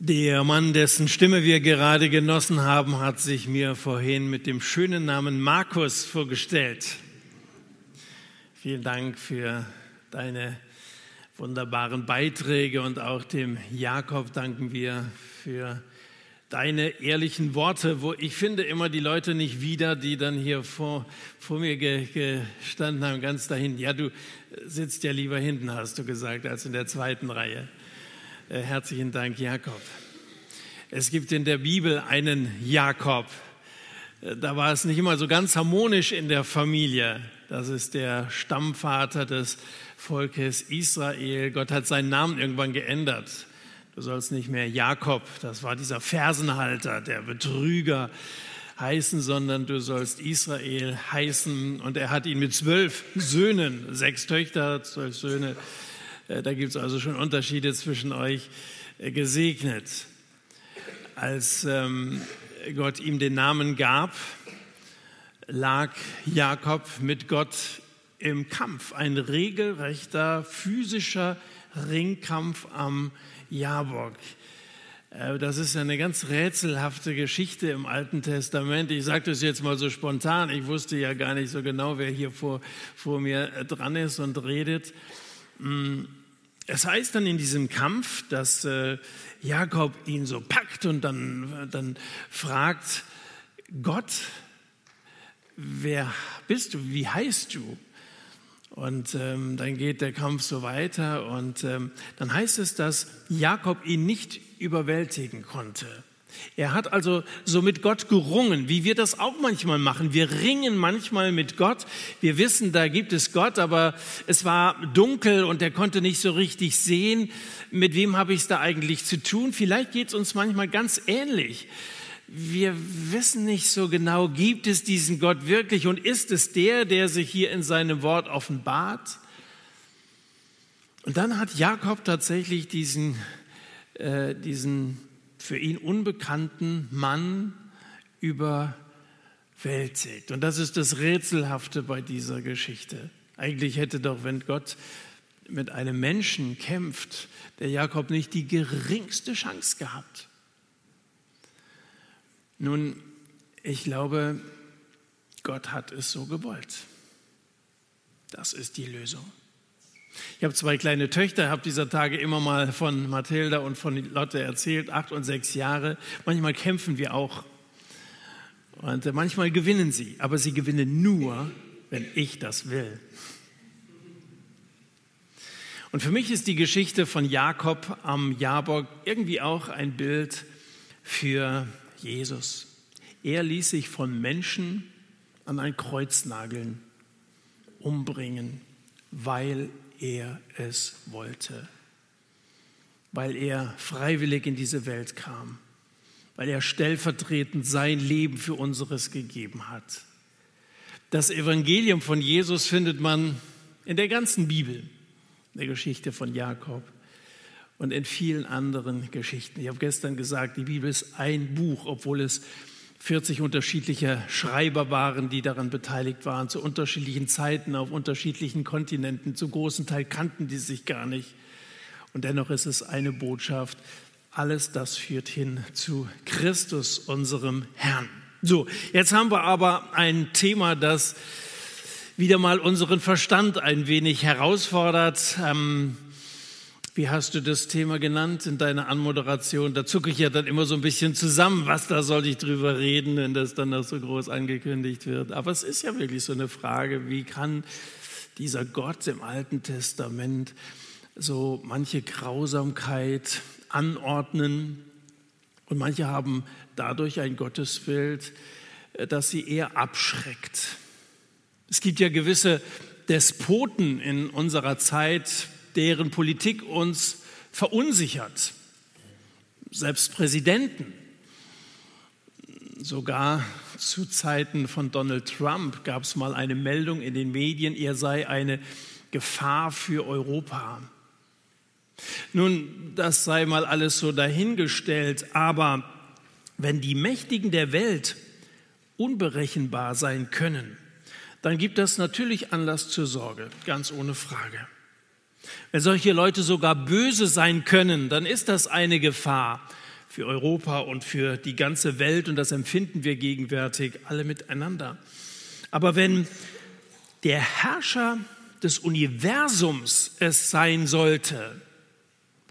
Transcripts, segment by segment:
Der Mann, dessen Stimme wir gerade genossen haben, hat sich mir vorhin mit dem schönen Namen Markus vorgestellt. Vielen Dank für deine wunderbaren Beiträge und auch dem Jakob danken wir für deine ehrlichen Worte, wo ich finde immer die Leute nicht wieder, die dann hier vor, vor mir gestanden haben, ganz dahin. Ja, du sitzt ja lieber hinten, hast du gesagt, als in der zweiten Reihe. Äh, herzlichen Dank, Jakob. Es gibt in der Bibel einen Jakob. Äh, da war es nicht immer so ganz harmonisch in der Familie. Das ist der Stammvater des Volkes Israel. Gott hat seinen Namen irgendwann geändert. Du sollst nicht mehr Jakob, das war dieser Fersenhalter, der Betrüger heißen, sondern du sollst Israel heißen. Und er hat ihn mit zwölf Söhnen, sechs Töchter, zwölf Söhne, da gibt es also schon Unterschiede zwischen euch äh, gesegnet. Als ähm, Gott ihm den Namen gab, lag Jakob mit Gott im Kampf, ein regelrechter physischer Ringkampf am Jabok. Äh, das ist eine ganz rätselhafte Geschichte im Alten Testament. Ich sage das jetzt mal so spontan. Ich wusste ja gar nicht so genau, wer hier vor, vor mir dran ist und redet. Es heißt dann in diesem Kampf, dass äh, Jakob ihn so packt und dann, dann fragt, Gott, wer bist du, wie heißt du? Und ähm, dann geht der Kampf so weiter und ähm, dann heißt es, dass Jakob ihn nicht überwältigen konnte. Er hat also so mit Gott gerungen, wie wir das auch manchmal machen. Wir ringen manchmal mit Gott. Wir wissen, da gibt es Gott, aber es war dunkel und er konnte nicht so richtig sehen, mit wem habe ich es da eigentlich zu tun. Vielleicht geht es uns manchmal ganz ähnlich. Wir wissen nicht so genau, gibt es diesen Gott wirklich und ist es der, der sich hier in seinem Wort offenbart? Und dann hat Jakob tatsächlich diesen, äh, diesen für ihn unbekannten Mann überwältigt. Und das ist das Rätselhafte bei dieser Geschichte. Eigentlich hätte doch, wenn Gott mit einem Menschen kämpft, der Jakob nicht die geringste Chance gehabt. Nun, ich glaube, Gott hat es so gewollt. Das ist die Lösung. Ich habe zwei kleine Töchter, habe dieser Tage immer mal von Mathilda und von Lotte erzählt, acht und sechs Jahre. Manchmal kämpfen wir auch und manchmal gewinnen sie, aber sie gewinnen nur, wenn ich das will. Und für mich ist die Geschichte von Jakob am Jabok irgendwie auch ein Bild für Jesus. Er ließ sich von Menschen an ein Kreuz nageln, umbringen, weil er es wollte, weil er freiwillig in diese Welt kam, weil er stellvertretend sein Leben für unseres gegeben hat. Das Evangelium von Jesus findet man in der ganzen Bibel, in der Geschichte von Jakob und in vielen anderen Geschichten. Ich habe gestern gesagt, die Bibel ist ein Buch, obwohl es 40 unterschiedliche Schreiber waren, die daran beteiligt waren, zu unterschiedlichen Zeiten, auf unterschiedlichen Kontinenten. Zu großen Teil kannten die sich gar nicht. Und dennoch ist es eine Botschaft. Alles das führt hin zu Christus, unserem Herrn. So, jetzt haben wir aber ein Thema, das wieder mal unseren Verstand ein wenig herausfordert. Ähm, wie hast du das Thema genannt in deiner Anmoderation? Da zucke ich ja dann immer so ein bisschen zusammen, was da soll ich drüber reden, wenn das dann noch so groß angekündigt wird. Aber es ist ja wirklich so eine Frage, wie kann dieser Gott im Alten Testament so manche Grausamkeit anordnen? Und manche haben dadurch ein Gottesbild, äh, das sie eher abschreckt. Es gibt ja gewisse Despoten in unserer Zeit, deren Politik uns verunsichert. Selbst Präsidenten, sogar zu Zeiten von Donald Trump gab es mal eine Meldung in den Medien, er sei eine Gefahr für Europa. Nun, das sei mal alles so dahingestellt, aber wenn die Mächtigen der Welt unberechenbar sein können, dann gibt das natürlich Anlass zur Sorge, ganz ohne Frage. Wenn solche Leute sogar böse sein können, dann ist das eine Gefahr. für Europa und für die ganze Welt und das empfinden wir gegenwärtig alle miteinander. Aber wenn der Herrscher des Universums es sein sollte,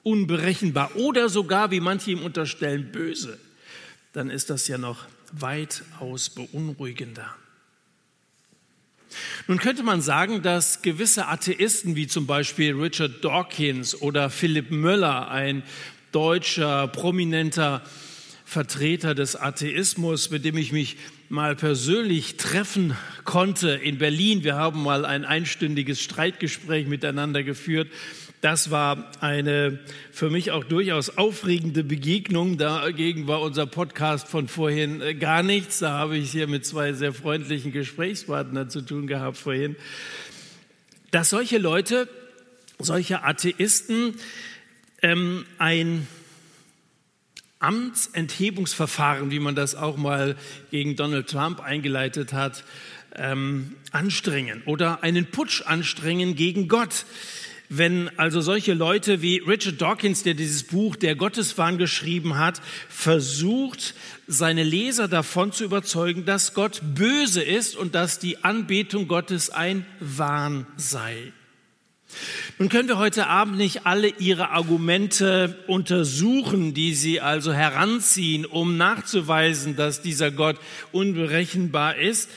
unberechenbar oder sogar, wie manche ihm unterstellen, böse, dann ist das ja noch weitaus beunruhigender. Nun könnte man sagen, dass gewisse Atheisten wie zum Beispiel Richard Dawkins oder Philipp Möller, ein deutscher prominenter Vertreter des Atheismus, mit dem ich mich mal persönlich treffen konnte in Berlin. Wir haben mal ein einstündiges Streitgespräch miteinander geführt. Das war eine für mich auch durchaus aufregende Begegnung. Dagegen war unser Podcast von vorhin äh, gar nichts. Da habe ich hier mit zwei sehr freundlichen Gesprächspartnern zu tun gehabt vorhin. Dass solche Leute, solche Atheisten ähm, ein Amtsenthebungsverfahren, wie man das auch mal gegen Donald Trump eingeleitet hat, ähm, anstrengen oder einen Putsch anstrengen gegen Gott. Wenn also solche Leute wie Richard Dawkins, der dieses Buch Der Gotteswahn geschrieben hat, versucht, seine Leser davon zu überzeugen, dass Gott böse ist und dass die Anbetung Gottes ein Wahn sei. Nun können wir heute Abend nicht alle Ihre Argumente untersuchen, die Sie also heranziehen, um nachzuweisen, dass dieser Gott unberechenbar ist.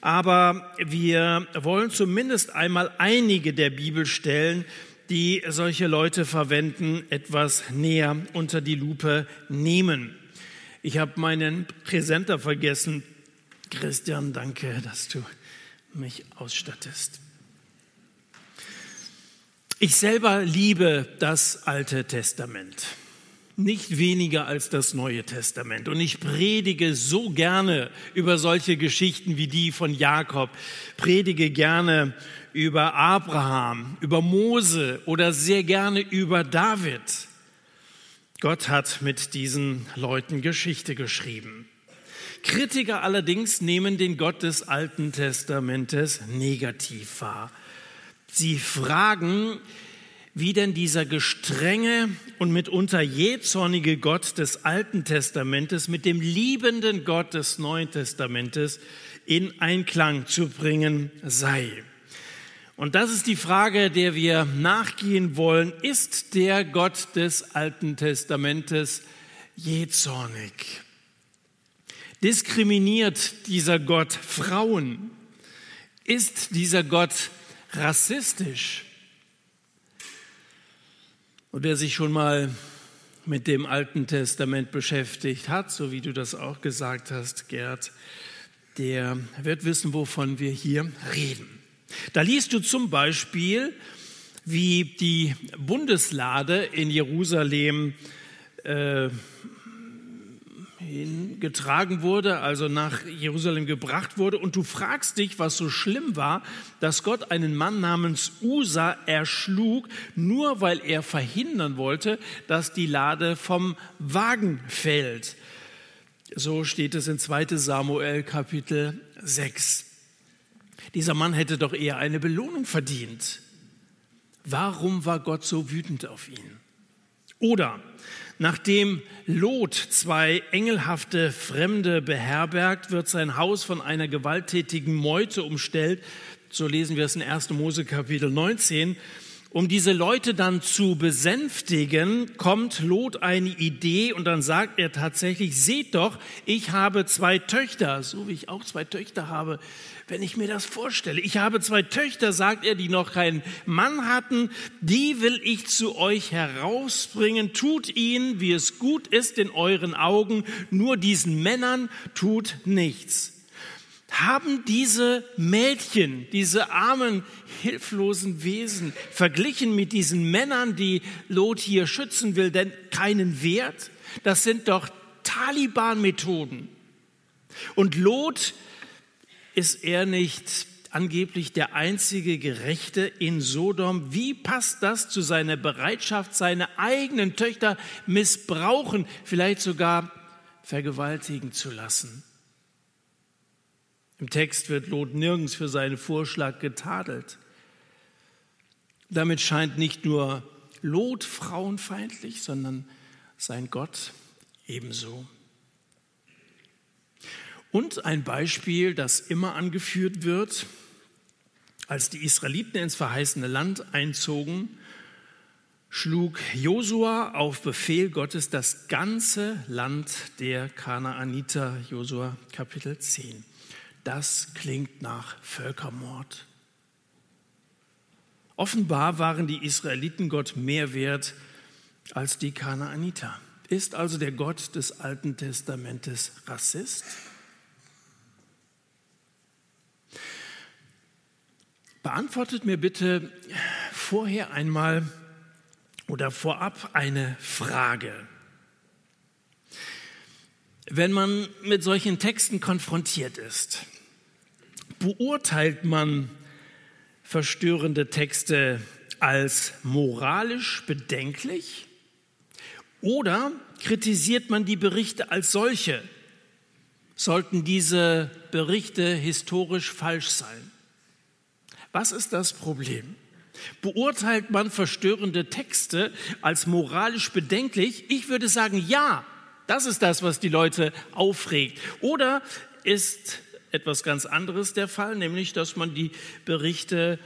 Aber wir wollen zumindest einmal einige der Bibelstellen, die solche Leute verwenden, etwas näher unter die Lupe nehmen. Ich habe meinen Präsenter vergessen. Christian, danke, dass du mich ausstattest. Ich selber liebe das Alte Testament, nicht weniger als das Neue Testament. Und ich predige so gerne über solche Geschichten wie die von Jakob, predige gerne über Abraham, über Mose oder sehr gerne über David. Gott hat mit diesen Leuten Geschichte geschrieben. Kritiker allerdings nehmen den Gott des Alten Testamentes negativ wahr. Sie fragen, wie denn dieser gestrenge und mitunter jähzornige Gott des Alten Testamentes mit dem liebenden Gott des Neuen Testamentes in Einklang zu bringen sei. Und das ist die Frage, der wir nachgehen wollen. Ist der Gott des Alten Testamentes jähzornig? Diskriminiert dieser Gott Frauen? Ist dieser Gott rassistisch. Und wer sich schon mal mit dem Alten Testament beschäftigt hat, so wie du das auch gesagt hast, Gerd, der wird wissen, wovon wir hier reden. Da liest du zum Beispiel, wie die Bundeslade in Jerusalem äh, hingetragen wurde, also nach Jerusalem gebracht wurde. Und du fragst dich, was so schlimm war, dass Gott einen Mann namens Usa erschlug, nur weil er verhindern wollte, dass die Lade vom Wagen fällt. So steht es in 2 Samuel Kapitel 6. Dieser Mann hätte doch eher eine Belohnung verdient. Warum war Gott so wütend auf ihn? Oder Nachdem Lot zwei engelhafte Fremde beherbergt, wird sein Haus von einer gewalttätigen Meute umstellt. So lesen wir es in 1. Mose Kapitel 19. Um diese Leute dann zu besänftigen, kommt Lot eine Idee und dann sagt er tatsächlich, seht doch, ich habe zwei Töchter, so wie ich auch zwei Töchter habe, wenn ich mir das vorstelle. Ich habe zwei Töchter, sagt er, die noch keinen Mann hatten, die will ich zu euch herausbringen, tut ihnen, wie es gut ist in euren Augen, nur diesen Männern tut nichts haben diese Mädchen, diese armen, hilflosen Wesen, verglichen mit diesen Männern, die Lot hier schützen will, denn keinen Wert? Das sind doch Taliban-Methoden. Und Lot ist er nicht angeblich der einzige Gerechte in Sodom. Wie passt das zu seiner Bereitschaft, seine eigenen Töchter missbrauchen, vielleicht sogar vergewaltigen zu lassen? Im Text wird Lot nirgends für seinen Vorschlag getadelt. Damit scheint nicht nur Lot frauenfeindlich, sondern sein Gott ebenso. Und ein Beispiel, das immer angeführt wird, als die Israeliten ins verheißene Land einzogen, schlug Josua auf Befehl Gottes das ganze Land der Kanaaniter, Josua Kapitel 10. Das klingt nach Völkermord. Offenbar waren die Israeliten Gott mehr wert als die Kanaaniter. Ist also der Gott des Alten Testamentes Rassist? Beantwortet mir bitte vorher einmal oder vorab eine Frage. Wenn man mit solchen Texten konfrontiert ist, beurteilt man verstörende Texte als moralisch bedenklich oder kritisiert man die Berichte als solche? Sollten diese Berichte historisch falsch sein? Was ist das Problem? Beurteilt man verstörende Texte als moralisch bedenklich? Ich würde sagen, ja, das ist das, was die Leute aufregt. Oder ist etwas ganz anderes der Fall, nämlich dass man die Berichte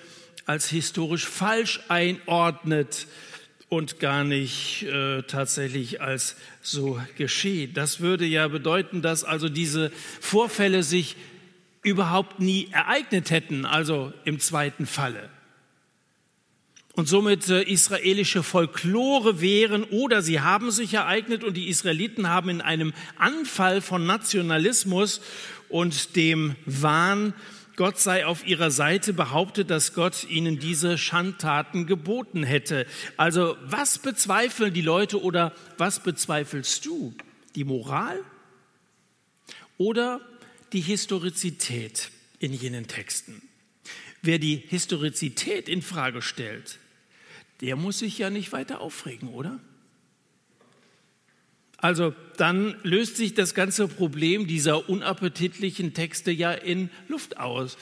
als historisch falsch einordnet und gar nicht äh, tatsächlich als so geschehen. Das würde ja bedeuten, dass also diese Vorfälle sich überhaupt nie ereignet hätten, also im zweiten Falle. Und somit äh, israelische Folklore wären oder sie haben sich ereignet und die Israeliten haben in einem Anfall von Nationalismus und dem Wahn, Gott sei auf ihrer Seite, behauptet, dass Gott ihnen diese Schandtaten geboten hätte. Also was bezweifeln die Leute oder was bezweifelst du? Die Moral oder die Historizität in jenen Texten. Wer die Historizität in Frage stellt, der muss sich ja nicht weiter aufregen, oder? Also dann löst sich das ganze Problem dieser unappetitlichen Texte ja in Luft aus.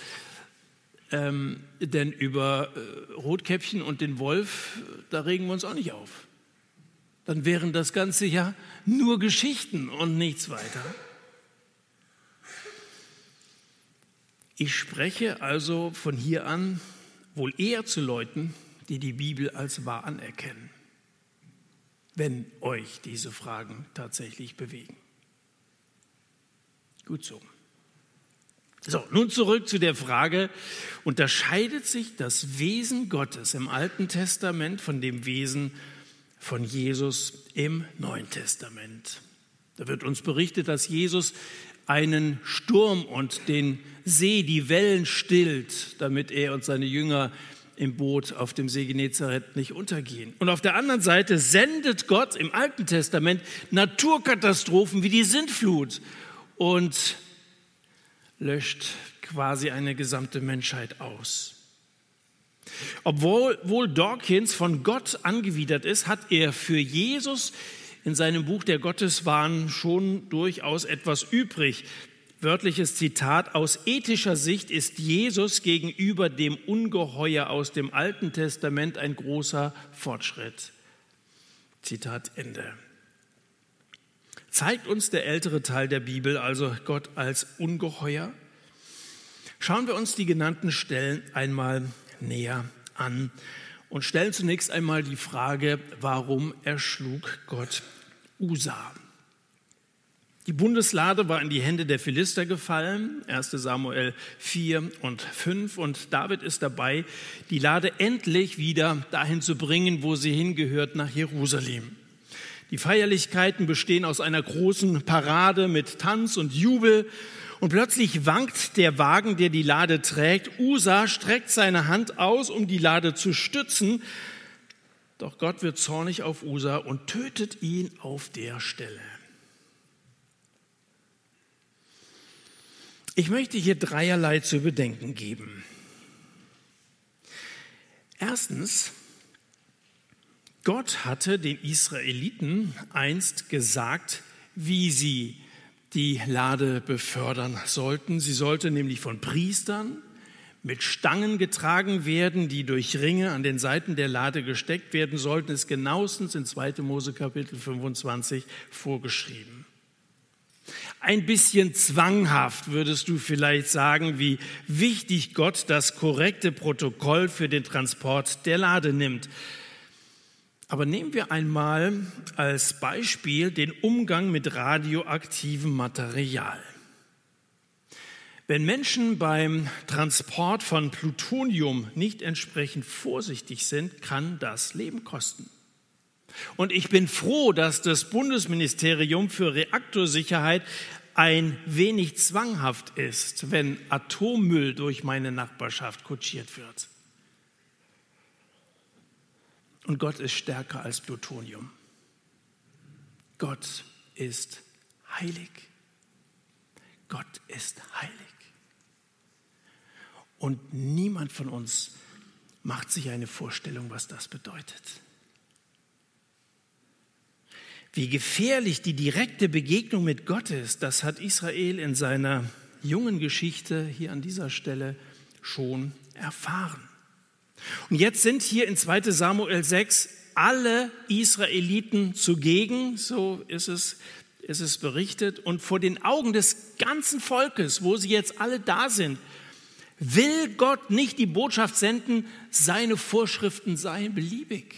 Ähm, denn über äh, Rotkäppchen und den Wolf, da regen wir uns auch nicht auf. Dann wären das Ganze ja nur Geschichten und nichts weiter. Ich spreche also von hier an wohl eher zu Leuten, die die Bibel als wahr anerkennen, wenn euch diese Fragen tatsächlich bewegen. Gut so. So, nun zurück zu der Frage, unterscheidet sich das Wesen Gottes im Alten Testament von dem Wesen von Jesus im Neuen Testament? Da wird uns berichtet, dass Jesus einen Sturm und den See, die Wellen stillt, damit er und seine Jünger im Boot auf dem See Genezareth nicht untergehen. Und auf der anderen Seite sendet Gott im Alten Testament Naturkatastrophen wie die Sintflut und löscht quasi eine gesamte Menschheit aus. Obwohl wohl Dawkins von Gott angewidert ist, hat er für Jesus in seinem Buch Der Gotteswahn schon durchaus etwas übrig. Wörtliches Zitat, aus ethischer Sicht ist Jesus gegenüber dem Ungeheuer aus dem Alten Testament ein großer Fortschritt. Zitat Ende. Zeigt uns der ältere Teil der Bibel also Gott als Ungeheuer? Schauen wir uns die genannten Stellen einmal näher an und stellen zunächst einmal die Frage, warum erschlug Gott Usa? Die Bundeslade war in die Hände der Philister gefallen, 1 Samuel 4 und 5, und David ist dabei, die Lade endlich wieder dahin zu bringen, wo sie hingehört, nach Jerusalem. Die Feierlichkeiten bestehen aus einer großen Parade mit Tanz und Jubel und plötzlich wankt der Wagen, der die Lade trägt. Usa streckt seine Hand aus, um die Lade zu stützen. Doch Gott wird zornig auf Usa und tötet ihn auf der Stelle. Ich möchte hier dreierlei zu bedenken geben. Erstens, Gott hatte den Israeliten einst gesagt, wie sie die Lade befördern sollten. Sie sollte nämlich von Priestern mit Stangen getragen werden, die durch Ringe an den Seiten der Lade gesteckt werden sollten, ist genauestens in 2. Mose Kapitel 25 vorgeschrieben. Ein bisschen zwanghaft würdest du vielleicht sagen, wie wichtig Gott das korrekte Protokoll für den Transport der Lade nimmt. Aber nehmen wir einmal als Beispiel den Umgang mit radioaktivem Material. Wenn Menschen beim Transport von Plutonium nicht entsprechend vorsichtig sind, kann das Leben kosten. Und ich bin froh, dass das Bundesministerium für Reaktorsicherheit ein wenig zwanghaft ist, wenn Atommüll durch meine Nachbarschaft kutschiert wird. Und Gott ist stärker als Plutonium. Gott ist heilig. Gott ist heilig. Und niemand von uns macht sich eine Vorstellung, was das bedeutet. Wie gefährlich die direkte Begegnung mit Gott ist, das hat Israel in seiner jungen Geschichte hier an dieser Stelle schon erfahren. Und jetzt sind hier in 2 Samuel 6 alle Israeliten zugegen, so ist es, ist es berichtet, und vor den Augen des ganzen Volkes, wo sie jetzt alle da sind, Will Gott nicht die Botschaft senden, seine Vorschriften seien beliebig?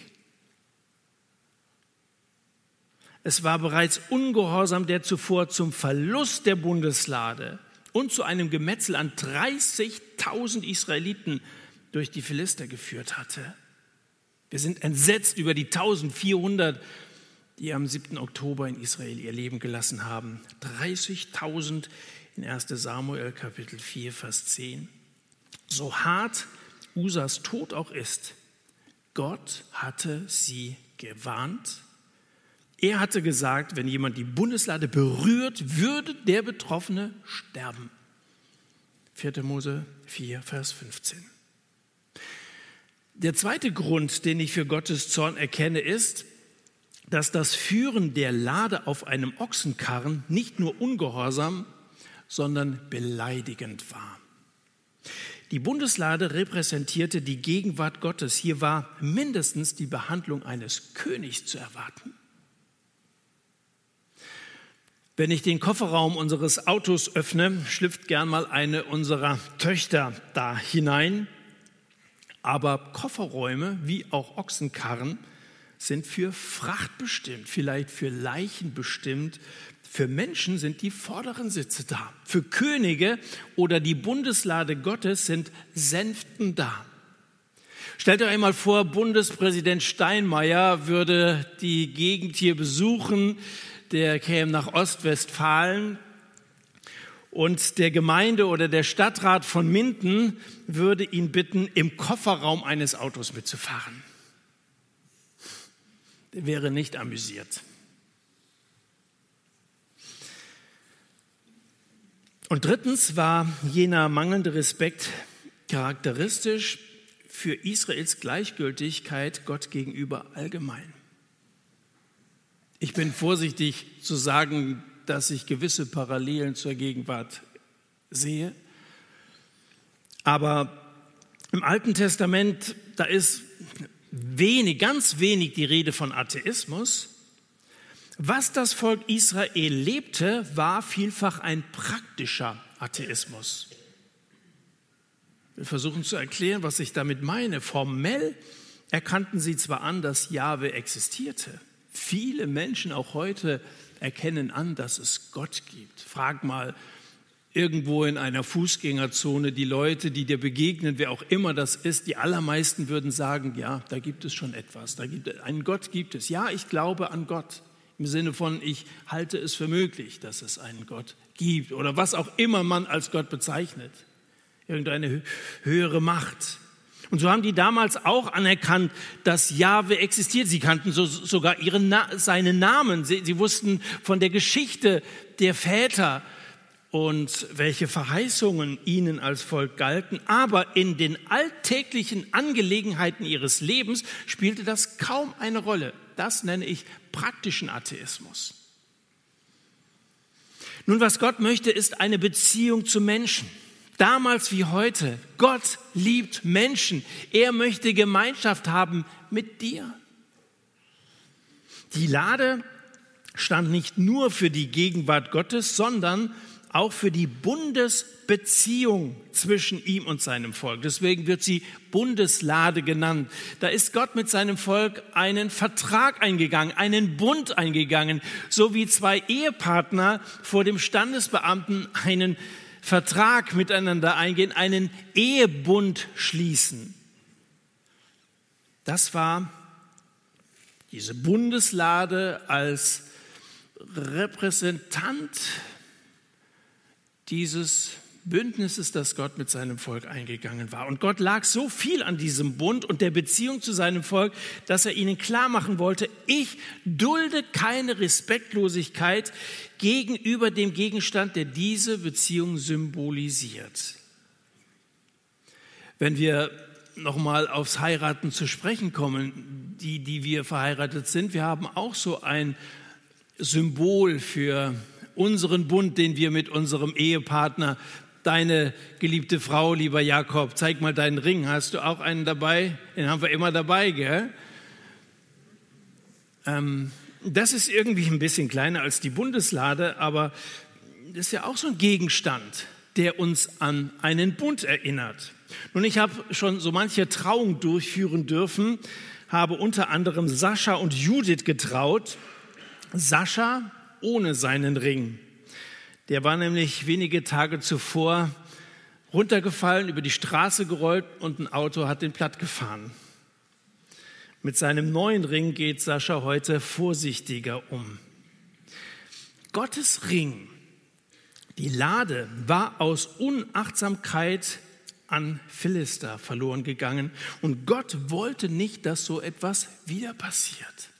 Es war bereits Ungehorsam, der zuvor zum Verlust der Bundeslade und zu einem Gemetzel an 30.000 Israeliten durch die Philister geführt hatte. Wir sind entsetzt über die 1400, die am 7. Oktober in Israel ihr Leben gelassen haben. 30.000 in 1 Samuel Kapitel 4, Vers 10. So hart Usas Tod auch ist, Gott hatte sie gewarnt. Er hatte gesagt, wenn jemand die Bundeslade berührt, würde der Betroffene sterben. 4. Mose 4, Vers 15. Der zweite Grund, den ich für Gottes Zorn erkenne, ist, dass das Führen der Lade auf einem Ochsenkarren nicht nur ungehorsam, sondern beleidigend war. Die Bundeslade repräsentierte die Gegenwart Gottes. Hier war mindestens die Behandlung eines Königs zu erwarten. Wenn ich den Kofferraum unseres Autos öffne, schlüpft gern mal eine unserer Töchter da hinein. Aber Kofferräume wie auch Ochsenkarren sind für Fracht bestimmt, vielleicht für Leichen bestimmt, für Menschen sind die vorderen Sitze da. Für Könige oder die Bundeslade Gottes sind Sänften da. Stellt euch einmal vor, Bundespräsident Steinmeier würde die Gegend hier besuchen, der käme nach Ostwestfalen und der Gemeinde oder der Stadtrat von Minden würde ihn bitten, im Kofferraum eines Autos mitzufahren. Der wäre nicht amüsiert. Und drittens war jener mangelnde Respekt charakteristisch für Israels Gleichgültigkeit Gott gegenüber allgemein. Ich bin vorsichtig zu sagen, dass ich gewisse Parallelen zur Gegenwart sehe. Aber im Alten Testament, da ist wenig, ganz wenig die Rede von Atheismus. Was das Volk Israel lebte, war vielfach ein praktischer Atheismus. Wir versuchen zu erklären, was ich damit meine. Formell erkannten sie zwar an, dass Jahwe existierte. Viele Menschen auch heute erkennen an, dass es Gott gibt. Frag mal irgendwo in einer Fußgängerzone die Leute, die dir begegnen, wer auch immer das ist, die allermeisten würden sagen, ja, da gibt es schon etwas, da gibt einen Gott gibt es. Ja, ich glaube an Gott im Sinne von, ich halte es für möglich, dass es einen Gott gibt oder was auch immer man als Gott bezeichnet. Irgendeine höhere Macht. Und so haben die damals auch anerkannt, dass Jahwe existiert. Sie kannten so, sogar ihren, seinen Namen. Sie, sie wussten von der Geschichte der Väter und welche Verheißungen ihnen als Volk galten. Aber in den alltäglichen Angelegenheiten ihres Lebens spielte das kaum eine Rolle. Das nenne ich praktischen Atheismus. Nun, was Gott möchte, ist eine Beziehung zu Menschen. Damals wie heute. Gott liebt Menschen. Er möchte Gemeinschaft haben mit dir. Die Lade stand nicht nur für die Gegenwart Gottes, sondern auch für die Bundesbeziehung zwischen ihm und seinem Volk. Deswegen wird sie Bundeslade genannt. Da ist Gott mit seinem Volk einen Vertrag eingegangen, einen Bund eingegangen, so wie zwei Ehepartner vor dem Standesbeamten einen Vertrag miteinander eingehen, einen Ehebund schließen. Das war diese Bundeslade als Repräsentant dieses Bündnisses, das Gott mit seinem Volk eingegangen war. Und Gott lag so viel an diesem Bund und der Beziehung zu seinem Volk, dass er ihnen klar machen wollte, ich dulde keine Respektlosigkeit gegenüber dem Gegenstand, der diese Beziehung symbolisiert. Wenn wir nochmal aufs Heiraten zu sprechen kommen, die, die wir verheiratet sind, wir haben auch so ein Symbol für unseren Bund, den wir mit unserem Ehepartner, deine geliebte Frau, lieber Jakob, zeig mal deinen Ring. Hast du auch einen dabei? Den haben wir immer dabei, gell? Ähm, das ist irgendwie ein bisschen kleiner als die Bundeslade, aber das ist ja auch so ein Gegenstand, der uns an einen Bund erinnert. Nun, ich habe schon so manche Trauung durchführen dürfen, habe unter anderem Sascha und Judith getraut. Sascha ohne seinen Ring. Der war nämlich wenige Tage zuvor runtergefallen, über die Straße gerollt und ein Auto hat den platt gefahren. Mit seinem neuen Ring geht Sascha heute vorsichtiger um. Gottes Ring, die Lade, war aus Unachtsamkeit an Philister verloren gegangen und Gott wollte nicht, dass so etwas wieder passiert.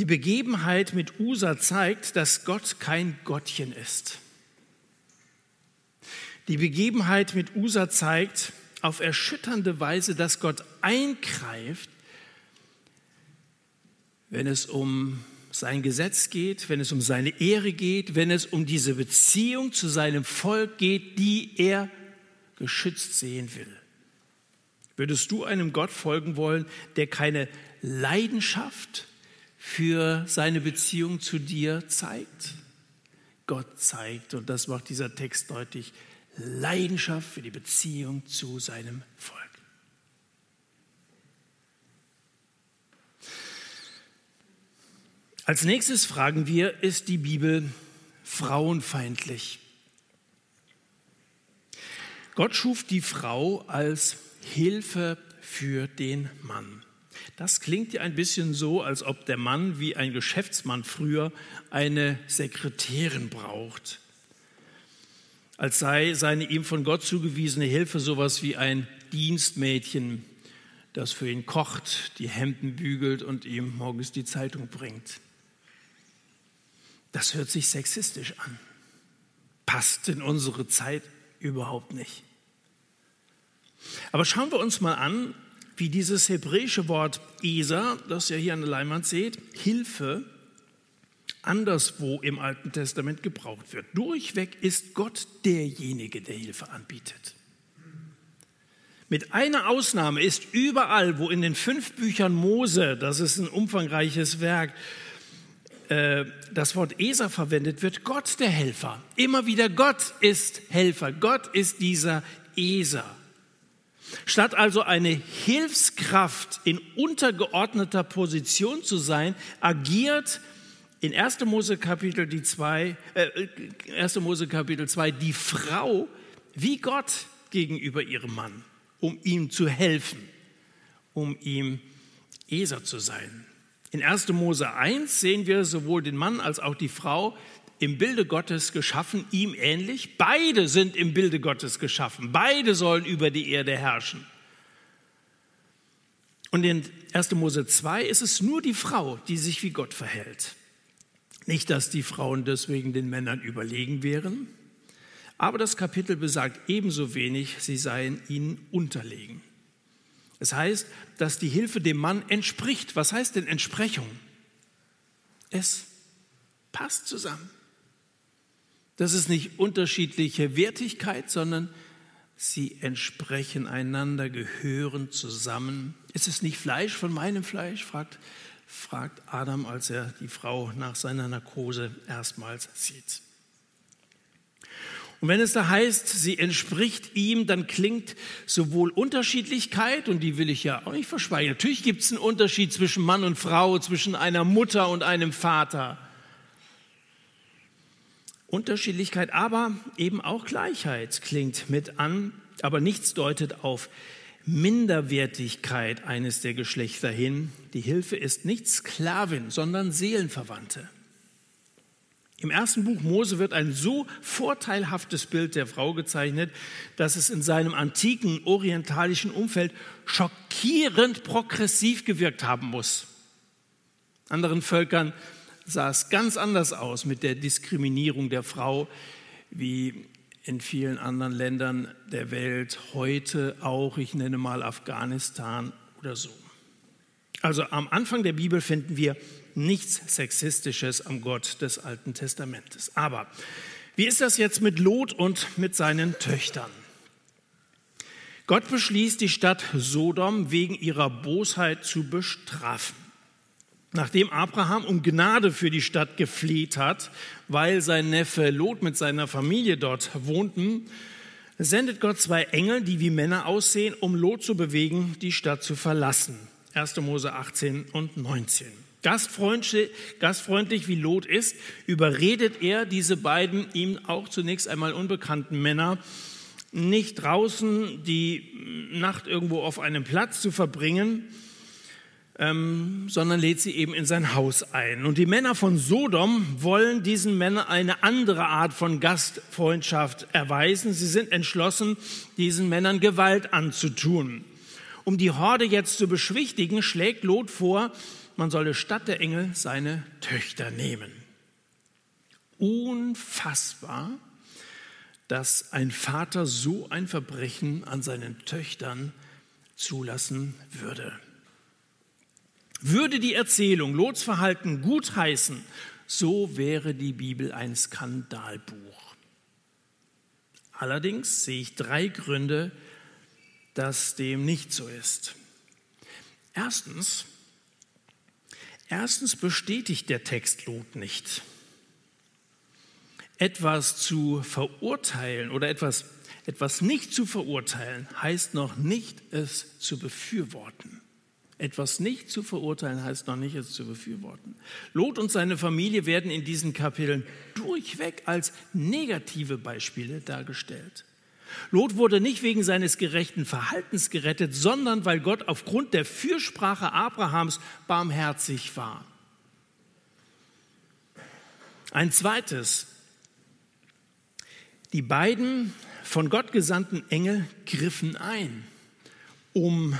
Die Begebenheit mit Usa zeigt, dass Gott kein Gottchen ist. Die Begebenheit mit Usa zeigt auf erschütternde Weise, dass Gott eingreift, wenn es um sein Gesetz geht, wenn es um seine Ehre geht, wenn es um diese Beziehung zu seinem Volk geht, die er geschützt sehen will. Würdest du einem Gott folgen wollen, der keine Leidenschaft für seine Beziehung zu dir zeigt. Gott zeigt, und das macht dieser Text deutlich, Leidenschaft für die Beziehung zu seinem Volk. Als nächstes fragen wir, ist die Bibel frauenfeindlich? Gott schuf die Frau als Hilfe für den Mann. Das klingt ja ein bisschen so, als ob der Mann wie ein Geschäftsmann früher eine Sekretärin braucht. Als sei seine ihm von Gott zugewiesene Hilfe sowas wie ein Dienstmädchen, das für ihn kocht, die Hemden bügelt und ihm morgens die Zeitung bringt. Das hört sich sexistisch an. Passt in unsere Zeit überhaupt nicht. Aber schauen wir uns mal an, wie dieses hebräische Wort Isa, das ihr hier an der Leinwand seht, Hilfe, anderswo im Alten Testament gebraucht wird. Durchweg ist Gott derjenige, der Hilfe anbietet. Mit einer Ausnahme ist überall, wo in den fünf Büchern Mose, das ist ein umfangreiches Werk, äh, das Wort Esa verwendet wird, Gott der Helfer. Immer wieder Gott ist Helfer. Gott ist dieser Esa. Statt also eine Hilfskraft in untergeordneter Position zu sein, agiert in 1. Mose Kapitel, die äh, 1. Mose Kapitel 2 die Frau wie Gott gegenüber ihrem Mann, um ihm zu helfen, um ihm Eser zu sein. In 1. Mose 1 sehen wir sowohl den Mann als auch die Frau im Bilde Gottes geschaffen, ihm ähnlich. Beide sind im Bilde Gottes geschaffen. Beide sollen über die Erde herrschen. Und in 1. Mose 2 ist es nur die Frau, die sich wie Gott verhält. Nicht, dass die Frauen deswegen den Männern überlegen wären, aber das Kapitel besagt ebenso wenig, sie seien ihnen unterlegen. Es heißt, dass die Hilfe dem Mann entspricht. Was heißt denn Entsprechung? Es passt zusammen. Das ist nicht unterschiedliche Wertigkeit, sondern sie entsprechen einander, gehören zusammen. Ist es nicht Fleisch von meinem Fleisch? fragt, fragt Adam, als er die Frau nach seiner Narkose erstmals sieht. Und wenn es da heißt, sie entspricht ihm, dann klingt sowohl Unterschiedlichkeit, und die will ich ja auch nicht verschweigen. Natürlich gibt es einen Unterschied zwischen Mann und Frau, zwischen einer Mutter und einem Vater. Unterschiedlichkeit, aber eben auch Gleichheit klingt mit an, aber nichts deutet auf Minderwertigkeit eines der Geschlechter hin. Die Hilfe ist nicht Sklavin, sondern Seelenverwandte. Im ersten Buch Mose wird ein so vorteilhaftes Bild der Frau gezeichnet, dass es in seinem antiken orientalischen Umfeld schockierend progressiv gewirkt haben muss. Anderen Völkern sah es ganz anders aus mit der Diskriminierung der Frau, wie in vielen anderen Ländern der Welt heute auch, ich nenne mal Afghanistan oder so. Also am Anfang der Bibel finden wir nichts Sexistisches am Gott des Alten Testamentes. Aber wie ist das jetzt mit Lot und mit seinen Töchtern? Gott beschließt, die Stadt Sodom wegen ihrer Bosheit zu bestrafen. Nachdem Abraham um Gnade für die Stadt gefleht hat, weil sein Neffe Lot mit seiner Familie dort wohnten, sendet Gott zwei Engel, die wie Männer aussehen, um Lot zu bewegen, die Stadt zu verlassen. 1. Mose 18 und 19. Gastfreundlich, gastfreundlich wie Lot ist, überredet er diese beiden ihm auch zunächst einmal unbekannten Männer, nicht draußen die Nacht irgendwo auf einem Platz zu verbringen, ähm, sondern lädt sie eben in sein Haus ein. Und die Männer von Sodom wollen diesen Männern eine andere Art von Gastfreundschaft erweisen. Sie sind entschlossen, diesen Männern Gewalt anzutun. Um die Horde jetzt zu beschwichtigen, schlägt Lot vor, man solle statt der Engel seine Töchter nehmen. Unfassbar, dass ein Vater so ein Verbrechen an seinen Töchtern zulassen würde. Würde die Erzählung Lots Verhalten gutheißen, so wäre die Bibel ein Skandalbuch. Allerdings sehe ich drei Gründe, dass dem nicht so ist. Erstens, erstens bestätigt der Text Lot nicht. Etwas zu verurteilen oder etwas, etwas nicht zu verurteilen, heißt noch nicht, es zu befürworten. Etwas nicht zu verurteilen heißt noch nicht, es zu befürworten. Lot und seine Familie werden in diesen Kapiteln durchweg als negative Beispiele dargestellt. Lot wurde nicht wegen seines gerechten Verhaltens gerettet, sondern weil Gott aufgrund der Fürsprache Abrahams barmherzig war. Ein zweites. Die beiden von Gott gesandten Engel griffen ein, um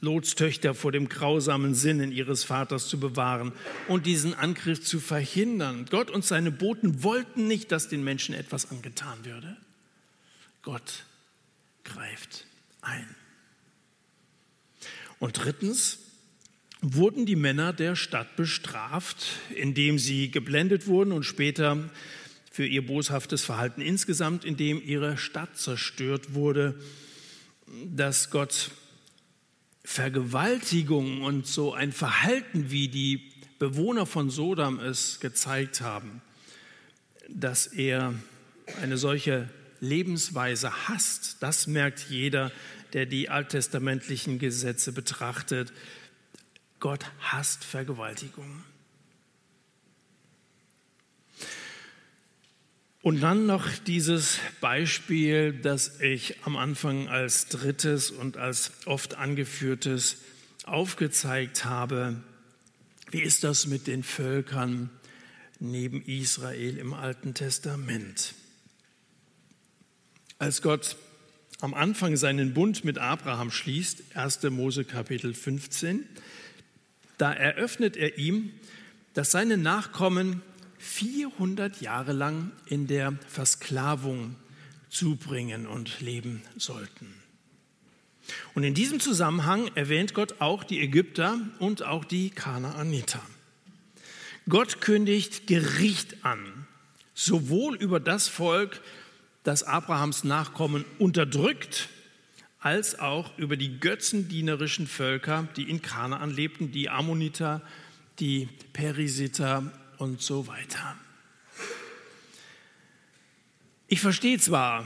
Lots Töchter vor dem grausamen Sinnen ihres Vaters zu bewahren und diesen Angriff zu verhindern. Gott und seine Boten wollten nicht, dass den Menschen etwas angetan würde. Gott greift ein. Und drittens wurden die Männer der Stadt bestraft, indem sie geblendet wurden und später für ihr boshaftes Verhalten insgesamt, indem ihre Stadt zerstört wurde, dass Gott Vergewaltigung und so ein Verhalten, wie die Bewohner von Sodom es gezeigt haben, dass er eine solche Lebensweise hasst, das merkt jeder, der die alttestamentlichen Gesetze betrachtet. Gott hasst Vergewaltigung. Und dann noch dieses Beispiel, das ich am Anfang als drittes und als oft angeführtes aufgezeigt habe. Wie ist das mit den Völkern neben Israel im Alten Testament? Als Gott am Anfang seinen Bund mit Abraham schließt, 1. Mose Kapitel 15, da eröffnet er ihm, dass seine Nachkommen 400 Jahre lang in der Versklavung zubringen und leben sollten. Und in diesem Zusammenhang erwähnt Gott auch die Ägypter und auch die Kanaaniter. Gott kündigt Gericht an, sowohl über das Volk, das Abrahams Nachkommen unterdrückt, als auch über die götzendienerischen Völker, die in Kanaan lebten, die Ammoniter, die Perisiter und so weiter. Ich verstehe zwar,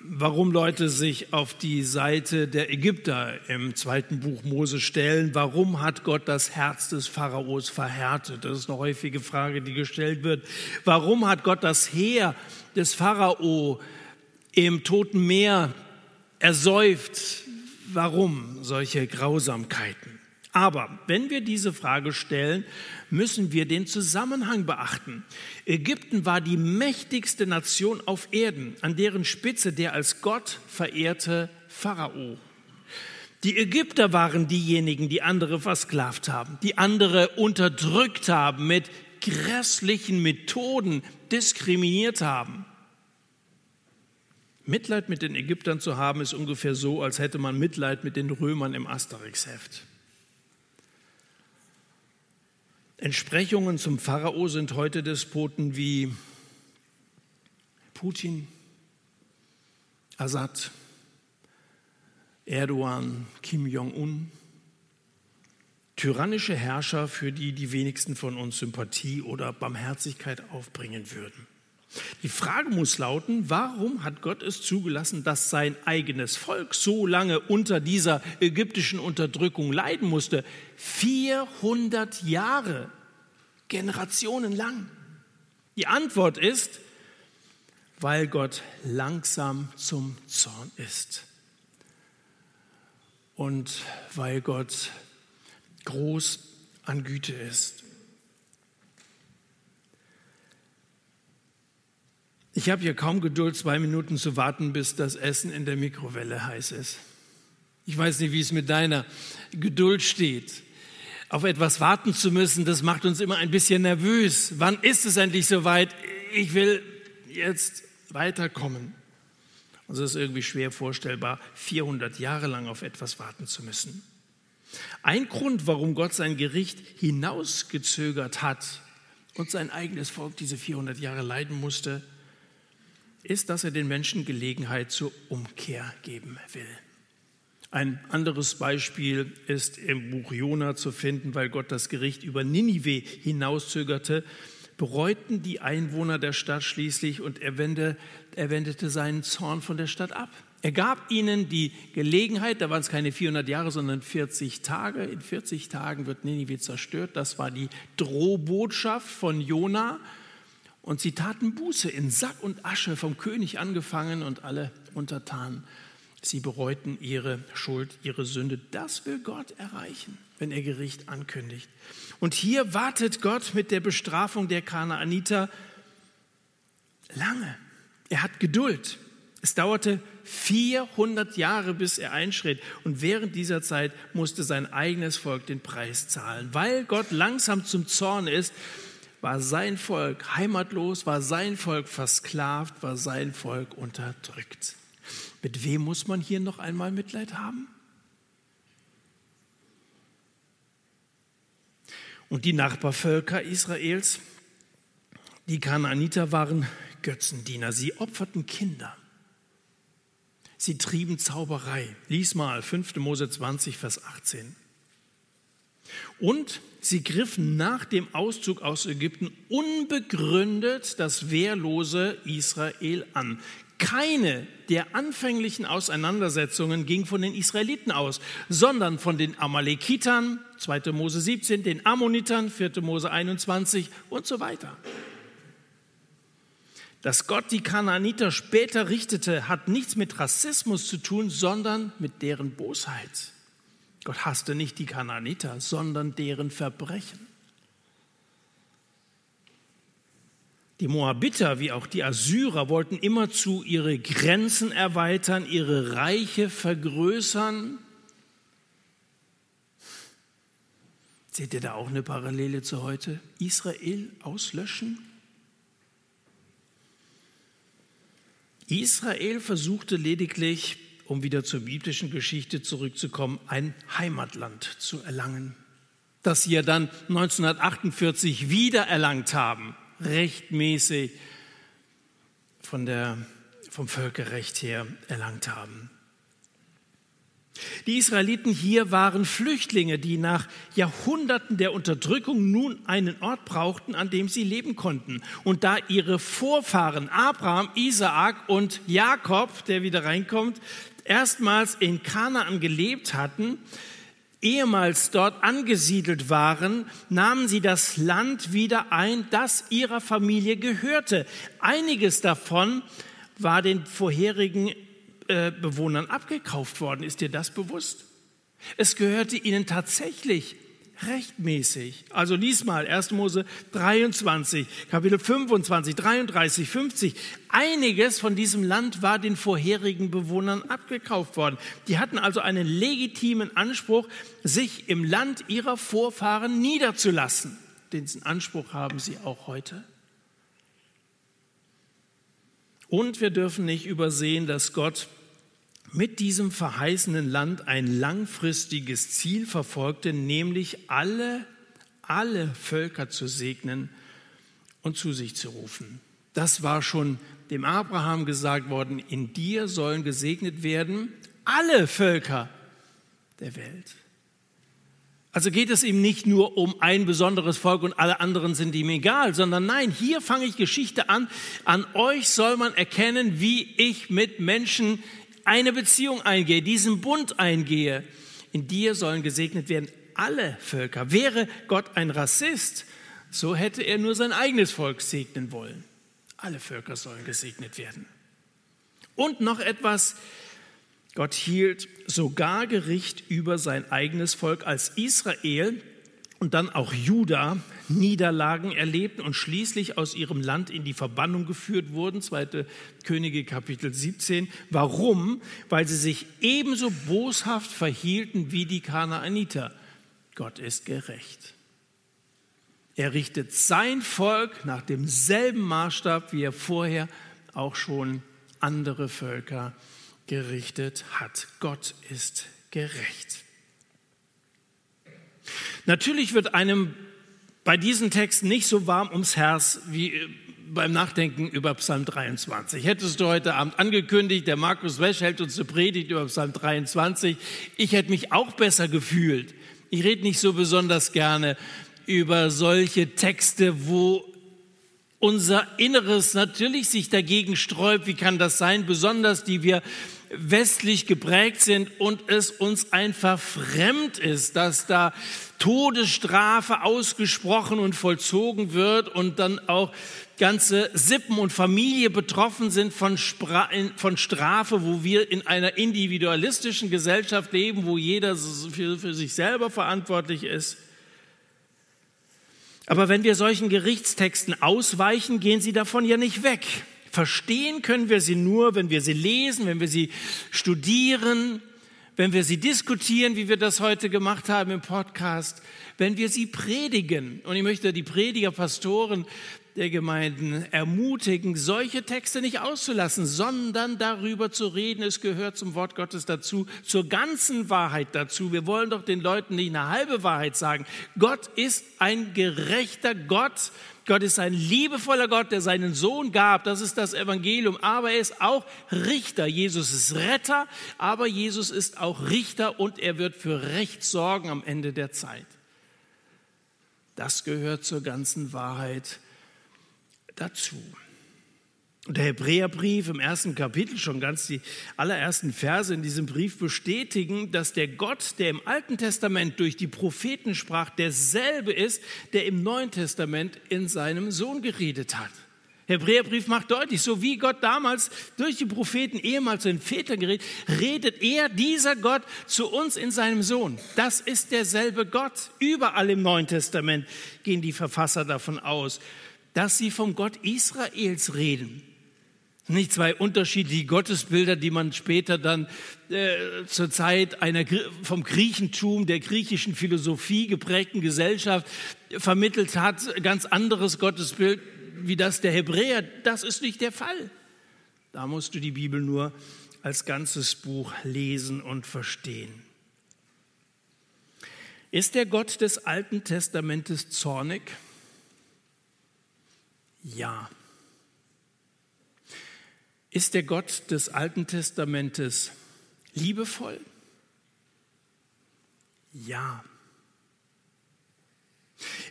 warum Leute sich auf die Seite der Ägypter im zweiten Buch Mose stellen. Warum hat Gott das Herz des Pharaos verhärtet? Das ist eine häufige Frage, die gestellt wird. Warum hat Gott das Heer des Pharao im Toten Meer ersäuft? Warum solche Grausamkeiten? Aber wenn wir diese Frage stellen, müssen wir den Zusammenhang beachten. Ägypten war die mächtigste Nation auf Erden, an deren Spitze der als Gott verehrte Pharao. Die Ägypter waren diejenigen, die andere versklavt haben, die andere unterdrückt haben, mit grässlichen Methoden diskriminiert haben. Mitleid mit den Ägyptern zu haben, ist ungefähr so, als hätte man Mitleid mit den Römern im Asterix-Heft. Entsprechungen zum Pharao sind heute Despoten wie Putin, Assad, Erdogan, Kim Jong-un. Tyrannische Herrscher, für die die wenigsten von uns Sympathie oder Barmherzigkeit aufbringen würden. Die Frage muss lauten, warum hat Gott es zugelassen, dass sein eigenes Volk so lange unter dieser ägyptischen Unterdrückung leiden musste? 400 Jahre, Generationen lang. Die Antwort ist, weil Gott langsam zum Zorn ist und weil Gott groß an Güte ist. Ich habe hier kaum Geduld, zwei Minuten zu warten, bis das Essen in der Mikrowelle heiß ist. Ich weiß nicht, wie es mit deiner Geduld steht. Auf etwas warten zu müssen, das macht uns immer ein bisschen nervös. Wann ist es endlich soweit? Ich will jetzt weiterkommen. Also es ist irgendwie schwer vorstellbar, 400 Jahre lang auf etwas warten zu müssen. Ein Grund, warum Gott sein Gericht hinausgezögert hat und sein eigenes Volk diese 400 Jahre leiden musste, ist, dass er den Menschen Gelegenheit zur Umkehr geben will. Ein anderes Beispiel ist im Buch Jona zu finden, weil Gott das Gericht über Ninive hinauszögerte, bereuten die Einwohner der Stadt schließlich und er, wendete seinen Zorn von der Stadt ab. Er gab ihnen die Gelegenheit, da waren es keine 400 Jahre, sondern 40 Tage. In 40 Tagen wird Ninive zerstört. Das war die Drohbotschaft von Jona. Und sie taten Buße in Sack und Asche, vom König angefangen und alle Untertanen. Sie bereuten ihre Schuld, ihre Sünde. Das will Gott erreichen, wenn er Gericht ankündigt. Und hier wartet Gott mit der Bestrafung der Kanaaniter lange. Er hat Geduld. Es dauerte 400 Jahre, bis er einschritt. Und während dieser Zeit musste sein eigenes Volk den Preis zahlen. Weil Gott langsam zum Zorn ist, war sein Volk heimatlos, war sein Volk versklavt, war sein Volk unterdrückt. Mit wem muss man hier noch einmal Mitleid haben? Und die Nachbarvölker Israels, die Kanaaniter waren Götzendiener. Sie opferten Kinder. Sie trieben Zauberei. Lies mal 5. Mose 20, Vers 18. Und sie griffen nach dem Auszug aus Ägypten unbegründet das wehrlose Israel an. Keine der anfänglichen Auseinandersetzungen ging von den Israeliten aus, sondern von den Amalekitern, 2. Mose 17, den Ammonitern, 4. Mose 21 und so weiter. Dass Gott die Kanaaniter später richtete, hat nichts mit Rassismus zu tun, sondern mit deren Bosheit. Gott hasste nicht die Kanaaniter, sondern deren Verbrechen. Die Moabiter wie auch die Assyrer wollten immerzu ihre Grenzen erweitern, ihre Reiche vergrößern. Seht ihr da auch eine Parallele zu heute? Israel auslöschen? Israel versuchte lediglich um wieder zur biblischen Geschichte zurückzukommen, ein Heimatland zu erlangen, das sie ja dann 1948 wieder erlangt haben, rechtmäßig von der, vom Völkerrecht her erlangt haben. Die Israeliten hier waren Flüchtlinge, die nach Jahrhunderten der Unterdrückung nun einen Ort brauchten, an dem sie leben konnten. Und da ihre Vorfahren Abraham, Isaak und Jakob, der wieder reinkommt, erstmals in Kanaan gelebt hatten, ehemals dort angesiedelt waren, nahmen sie das Land wieder ein, das ihrer Familie gehörte. Einiges davon war den vorherigen äh, Bewohnern abgekauft worden. Ist dir das bewusst? Es gehörte ihnen tatsächlich rechtmäßig. Also lies mal 1. Mose 23, Kapitel 25, 33, 50. Einiges von diesem Land war den vorherigen Bewohnern abgekauft worden. Die hatten also einen legitimen Anspruch, sich im Land ihrer Vorfahren niederzulassen. Diesen Anspruch haben sie auch heute. Und wir dürfen nicht übersehen, dass Gott mit diesem verheißenen Land ein langfristiges Ziel verfolgte, nämlich alle, alle Völker zu segnen und zu sich zu rufen. Das war schon dem Abraham gesagt worden, in dir sollen gesegnet werden alle Völker der Welt. Also geht es ihm nicht nur um ein besonderes Volk und alle anderen sind ihm egal, sondern nein, hier fange ich Geschichte an. An euch soll man erkennen, wie ich mit Menschen eine Beziehung eingehe, diesen Bund eingehe. In dir sollen gesegnet werden alle Völker. Wäre Gott ein Rassist, so hätte er nur sein eigenes Volk segnen wollen. Alle Völker sollen gesegnet werden. Und noch etwas, Gott hielt sogar Gericht über sein eigenes Volk als Israel und dann auch Juda Niederlagen erlebten und schließlich aus ihrem Land in die Verbannung geführt wurden. Zweite Könige Kapitel 17. Warum? Weil sie sich ebenso boshaft verhielten wie die Kanaaniter. Gott ist gerecht. Er richtet sein Volk nach demselben Maßstab, wie er vorher auch schon andere Völker gerichtet hat. Gott ist gerecht. Natürlich wird einem bei diesen Texten nicht so warm ums Herz wie äh, beim Nachdenken über Psalm 23. Hättest du heute Abend angekündigt, der Markus Wesch hält uns eine Predigt über Psalm 23, ich hätte mich auch besser gefühlt. Ich rede nicht so besonders gerne über solche Texte, wo unser Inneres natürlich sich dagegen sträubt. Wie kann das sein? Besonders die wir westlich geprägt sind und es uns einfach fremd ist, dass da Todesstrafe ausgesprochen und vollzogen wird und dann auch ganze Sippen und Familie betroffen sind von, Spra von Strafe, wo wir in einer individualistischen Gesellschaft leben, wo jeder für, für sich selber verantwortlich ist. Aber wenn wir solchen Gerichtstexten ausweichen, gehen sie davon ja nicht weg. Verstehen können wir sie nur, wenn wir sie lesen, wenn wir sie studieren, wenn wir sie diskutieren, wie wir das heute gemacht haben im Podcast, wenn wir sie predigen. Und ich möchte die Prediger, Pastoren der Gemeinden ermutigen, solche Texte nicht auszulassen, sondern darüber zu reden. Es gehört zum Wort Gottes dazu, zur ganzen Wahrheit dazu. Wir wollen doch den Leuten nicht eine halbe Wahrheit sagen. Gott ist ein gerechter Gott Gott ist ein liebevoller Gott, der seinen Sohn gab. Das ist das Evangelium. Aber er ist auch Richter. Jesus ist Retter, aber Jesus ist auch Richter und er wird für Recht sorgen am Ende der Zeit. Das gehört zur ganzen Wahrheit dazu. Und der Hebräerbrief im ersten Kapitel, schon ganz die allerersten Verse in diesem Brief bestätigen, dass der Gott, der im Alten Testament durch die Propheten sprach, derselbe ist, der im Neuen Testament in seinem Sohn geredet hat. Hebräerbrief macht deutlich, so wie Gott damals durch die Propheten ehemals zu den Vätern geredet, redet er, dieser Gott, zu uns in seinem Sohn. Das ist derselbe Gott. Überall im Neuen Testament gehen die Verfasser davon aus, dass sie vom Gott Israels reden. Nicht zwei unterschiedliche Gottesbilder, die man später dann äh, zur Zeit einer vom Griechentum, der griechischen Philosophie geprägten Gesellschaft vermittelt hat. Ganz anderes Gottesbild wie das der Hebräer. Das ist nicht der Fall. Da musst du die Bibel nur als ganzes Buch lesen und verstehen. Ist der Gott des Alten Testamentes zornig? Ja. Ist der Gott des Alten Testamentes liebevoll? Ja.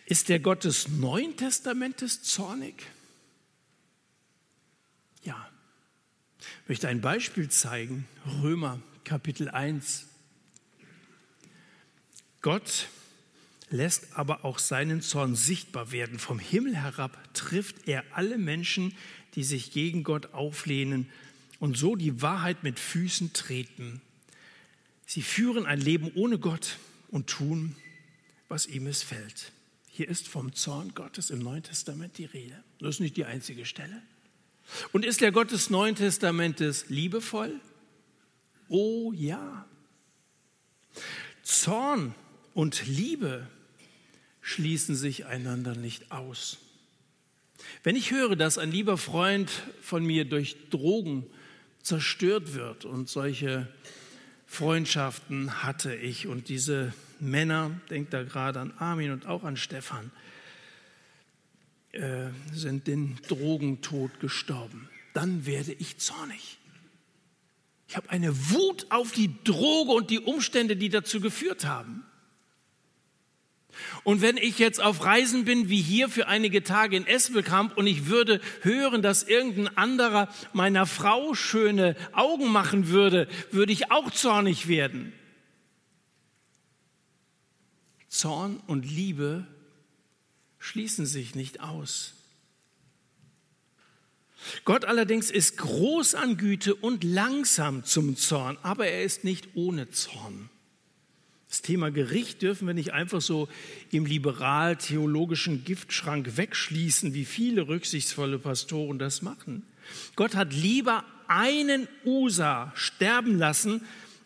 Ist der Gott des Neuen Testamentes zornig? Ja. Ich möchte ein Beispiel zeigen. Römer Kapitel 1. Gott lässt aber auch seinen Zorn sichtbar werden. Vom Himmel herab trifft er alle Menschen, die sich gegen Gott auflehnen und so die Wahrheit mit Füßen treten. Sie führen ein Leben ohne Gott und tun, was ihm missfällt. Hier ist vom Zorn Gottes im Neuen Testament die Rede. Das ist nicht die einzige Stelle. Und ist der Gott des Neuen Testamentes liebevoll? Oh ja. Zorn und Liebe schließen sich einander nicht aus. Wenn ich höre, dass ein lieber Freund von mir durch Drogen zerstört wird und solche Freundschaften hatte ich und diese Männer, denkt da gerade an Armin und auch an Stefan, äh, sind den Drogentod gestorben. Dann werde ich zornig. Ich habe eine Wut auf die Droge und die Umstände, die dazu geführt haben. Und wenn ich jetzt auf Reisen bin, wie hier für einige Tage in Espelkamp, und ich würde hören, dass irgendein anderer meiner Frau schöne Augen machen würde, würde ich auch zornig werden. Zorn und Liebe schließen sich nicht aus. Gott allerdings ist groß an Güte und langsam zum Zorn, aber er ist nicht ohne Zorn. Das Thema Gericht dürfen wir nicht einfach so im liberal-theologischen Giftschrank wegschließen, wie viele rücksichtsvolle Pastoren das machen. Gott hat lieber einen Usa sterben lassen,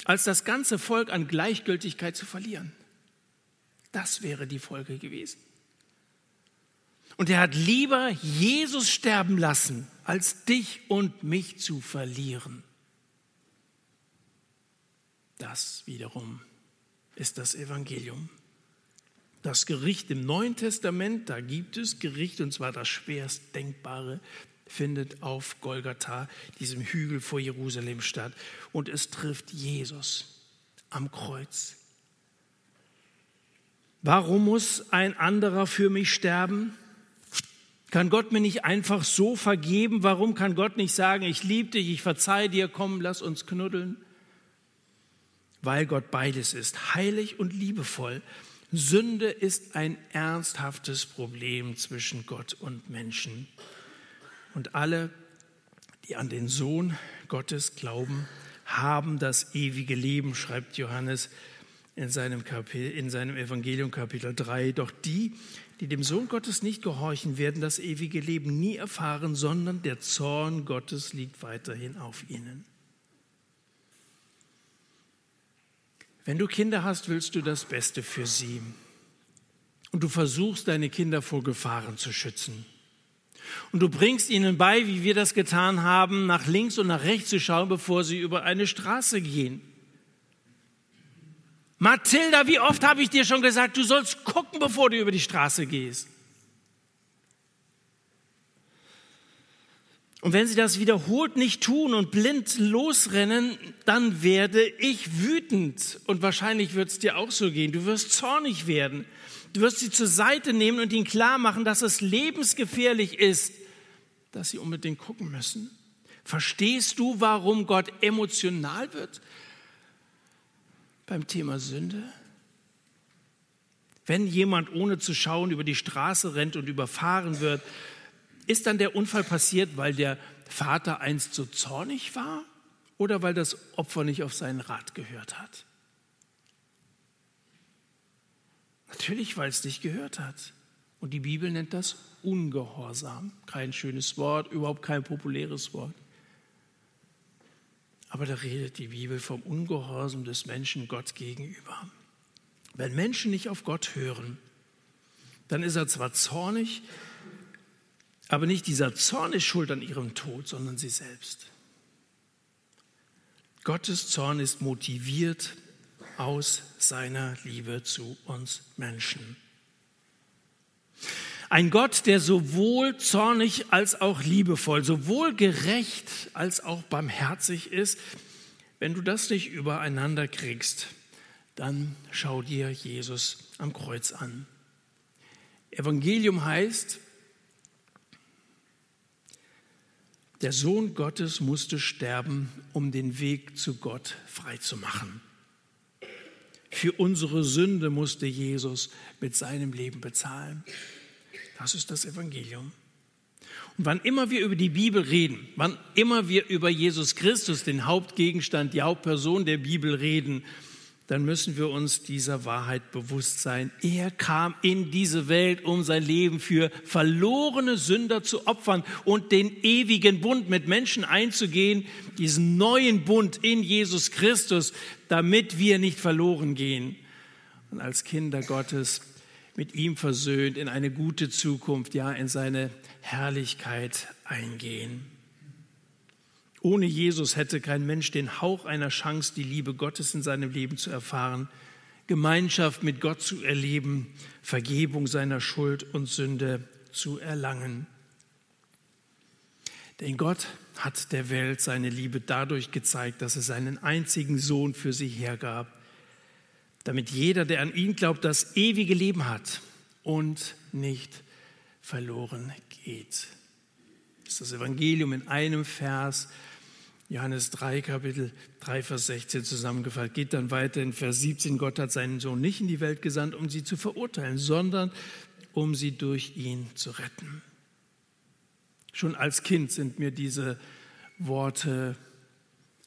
als das ganze Volk an Gleichgültigkeit zu verlieren. Das wäre die Folge gewesen. Und er hat lieber Jesus sterben lassen, als dich und mich zu verlieren. Das wiederum ist das Evangelium. Das Gericht im Neuen Testament, da gibt es Gericht, und zwar das schwerst Denkbare, findet auf Golgatha, diesem Hügel vor Jerusalem statt. Und es trifft Jesus am Kreuz. Warum muss ein anderer für mich sterben? Kann Gott mir nicht einfach so vergeben? Warum kann Gott nicht sagen, ich liebe dich, ich verzeihe dir, komm, lass uns knuddeln? Weil Gott beides ist, heilig und liebevoll. Sünde ist ein ernsthaftes Problem zwischen Gott und Menschen. Und alle, die an den Sohn Gottes glauben, haben das ewige Leben, schreibt Johannes in seinem, Kapitel, in seinem Evangelium Kapitel 3. Doch die, die dem Sohn Gottes nicht gehorchen, werden das ewige Leben nie erfahren, sondern der Zorn Gottes liegt weiterhin auf ihnen. Wenn du Kinder hast, willst du das Beste für sie. Und du versuchst, deine Kinder vor Gefahren zu schützen. Und du bringst ihnen bei, wie wir das getan haben, nach links und nach rechts zu schauen, bevor sie über eine Straße gehen. Mathilda, wie oft habe ich dir schon gesagt, du sollst gucken, bevor du über die Straße gehst. Und wenn sie das wiederholt nicht tun und blind losrennen, dann werde ich wütend. Und wahrscheinlich wird es dir auch so gehen. Du wirst zornig werden. Du wirst sie zur Seite nehmen und ihnen klar machen, dass es lebensgefährlich ist, dass sie unbedingt gucken müssen. Verstehst du, warum Gott emotional wird beim Thema Sünde? Wenn jemand ohne zu schauen über die Straße rennt und überfahren wird, ist dann der Unfall passiert, weil der Vater einst so zornig war oder weil das Opfer nicht auf seinen Rat gehört hat? Natürlich, weil es nicht gehört hat. Und die Bibel nennt das Ungehorsam. Kein schönes Wort, überhaupt kein populäres Wort. Aber da redet die Bibel vom Ungehorsam des Menschen Gott gegenüber. Wenn Menschen nicht auf Gott hören, dann ist er zwar zornig, aber nicht dieser Zorn ist schuld an ihrem Tod, sondern sie selbst. Gottes Zorn ist motiviert aus seiner Liebe zu uns Menschen. Ein Gott, der sowohl zornig als auch liebevoll, sowohl gerecht als auch barmherzig ist. Wenn du das nicht übereinander kriegst, dann schau dir Jesus am Kreuz an. Evangelium heißt, der Sohn Gottes musste sterben, um den Weg zu Gott freizumachen. Für unsere Sünde musste Jesus mit seinem Leben bezahlen. Das ist das Evangelium. Und wann immer wir über die Bibel reden, wann immer wir über Jesus Christus, den Hauptgegenstand, die Hauptperson der Bibel reden, dann müssen wir uns dieser Wahrheit bewusst sein. Er kam in diese Welt, um sein Leben für verlorene Sünder zu opfern und den ewigen Bund mit Menschen einzugehen, diesen neuen Bund in Jesus Christus, damit wir nicht verloren gehen und als Kinder Gottes mit ihm versöhnt in eine gute Zukunft, ja in seine Herrlichkeit eingehen. Ohne Jesus hätte kein Mensch den Hauch einer Chance, die Liebe Gottes in seinem Leben zu erfahren, Gemeinschaft mit Gott zu erleben, Vergebung seiner Schuld und Sünde zu erlangen. Denn Gott hat der Welt seine Liebe dadurch gezeigt, dass er seinen einzigen Sohn für sie hergab, damit jeder, der an ihn glaubt, das ewige Leben hat und nicht verloren geht. Das ist das Evangelium in einem Vers Johannes 3, Kapitel 3, Vers 16 zusammengefasst. Geht dann weiter in Vers 17. Gott hat seinen Sohn nicht in die Welt gesandt, um sie zu verurteilen, sondern um sie durch ihn zu retten. Schon als Kind sind mir diese Worte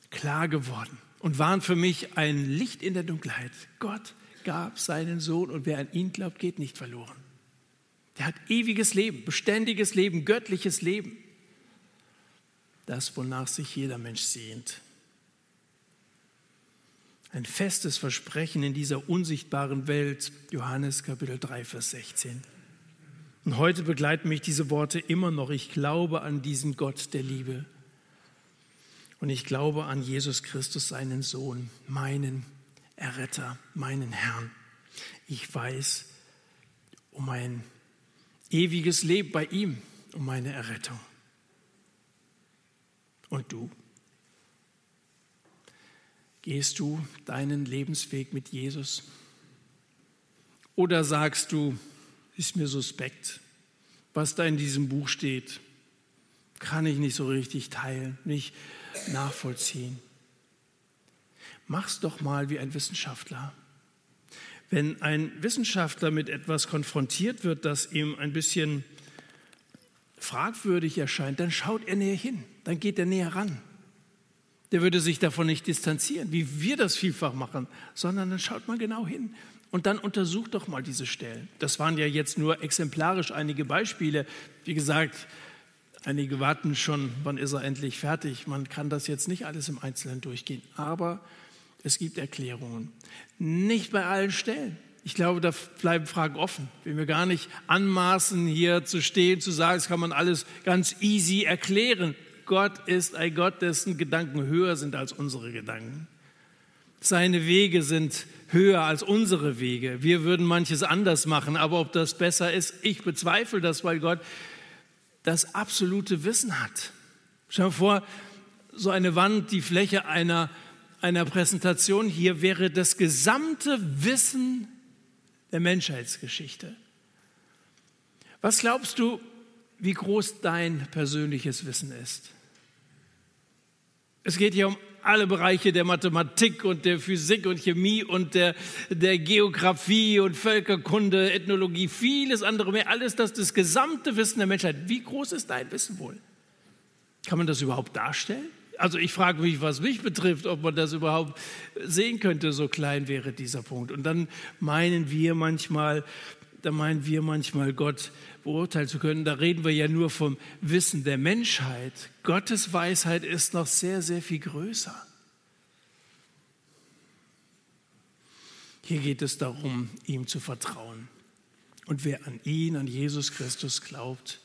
klar geworden und waren für mich ein Licht in der Dunkelheit. Gott gab seinen Sohn und wer an ihn glaubt, geht nicht verloren. Der hat ewiges Leben, beständiges Leben, göttliches Leben das, wonach sich jeder Mensch sehnt. Ein festes Versprechen in dieser unsichtbaren Welt, Johannes Kapitel 3, Vers 16. Und heute begleiten mich diese Worte immer noch. Ich glaube an diesen Gott der Liebe. Und ich glaube an Jesus Christus, seinen Sohn, meinen Erretter, meinen Herrn. Ich weiß um ein ewiges Leben bei ihm, um meine Errettung. Und du? Gehst du deinen Lebensweg mit Jesus? Oder sagst du, ist mir suspekt, was da in diesem Buch steht, kann ich nicht so richtig teilen, nicht nachvollziehen. Mach's doch mal wie ein Wissenschaftler. Wenn ein Wissenschaftler mit etwas konfrontiert wird, das ihm ein bisschen fragwürdig erscheint, dann schaut er näher hin, dann geht er näher ran. Der würde sich davon nicht distanzieren, wie wir das vielfach machen, sondern dann schaut man genau hin und dann untersucht doch mal diese Stellen. Das waren ja jetzt nur exemplarisch einige Beispiele. Wie gesagt, einige warten schon, wann ist er endlich fertig. Man kann das jetzt nicht alles im Einzelnen durchgehen, aber es gibt Erklärungen. Nicht bei allen Stellen. Ich glaube, da bleiben Fragen offen. Wenn wir gar nicht anmaßen, hier zu stehen, zu sagen, das kann man alles ganz easy erklären. Gott ist ein Gott, dessen Gedanken höher sind als unsere Gedanken. Seine Wege sind höher als unsere Wege. Wir würden manches anders machen, aber ob das besser ist, ich bezweifle das, weil Gott das absolute Wissen hat. Schau dir vor, so eine Wand, die Fläche einer, einer Präsentation hier wäre das gesamte Wissen der Menschheitsgeschichte. Was glaubst du, wie groß dein persönliches Wissen ist? Es geht hier um alle Bereiche der Mathematik und der Physik und Chemie und der, der Geografie und Völkerkunde, Ethnologie, vieles andere mehr. Alles das, das gesamte Wissen der Menschheit. Wie groß ist dein Wissen wohl? Kann man das überhaupt darstellen? Also ich frage mich, was mich betrifft, ob man das überhaupt sehen könnte, so klein wäre dieser Punkt. Und dann meinen wir manchmal, da meinen wir manchmal, Gott beurteilen zu können. Da reden wir ja nur vom Wissen der Menschheit. Gottes Weisheit ist noch sehr, sehr viel größer. Hier geht es darum, ihm zu vertrauen. Und wer an ihn, an Jesus Christus glaubt,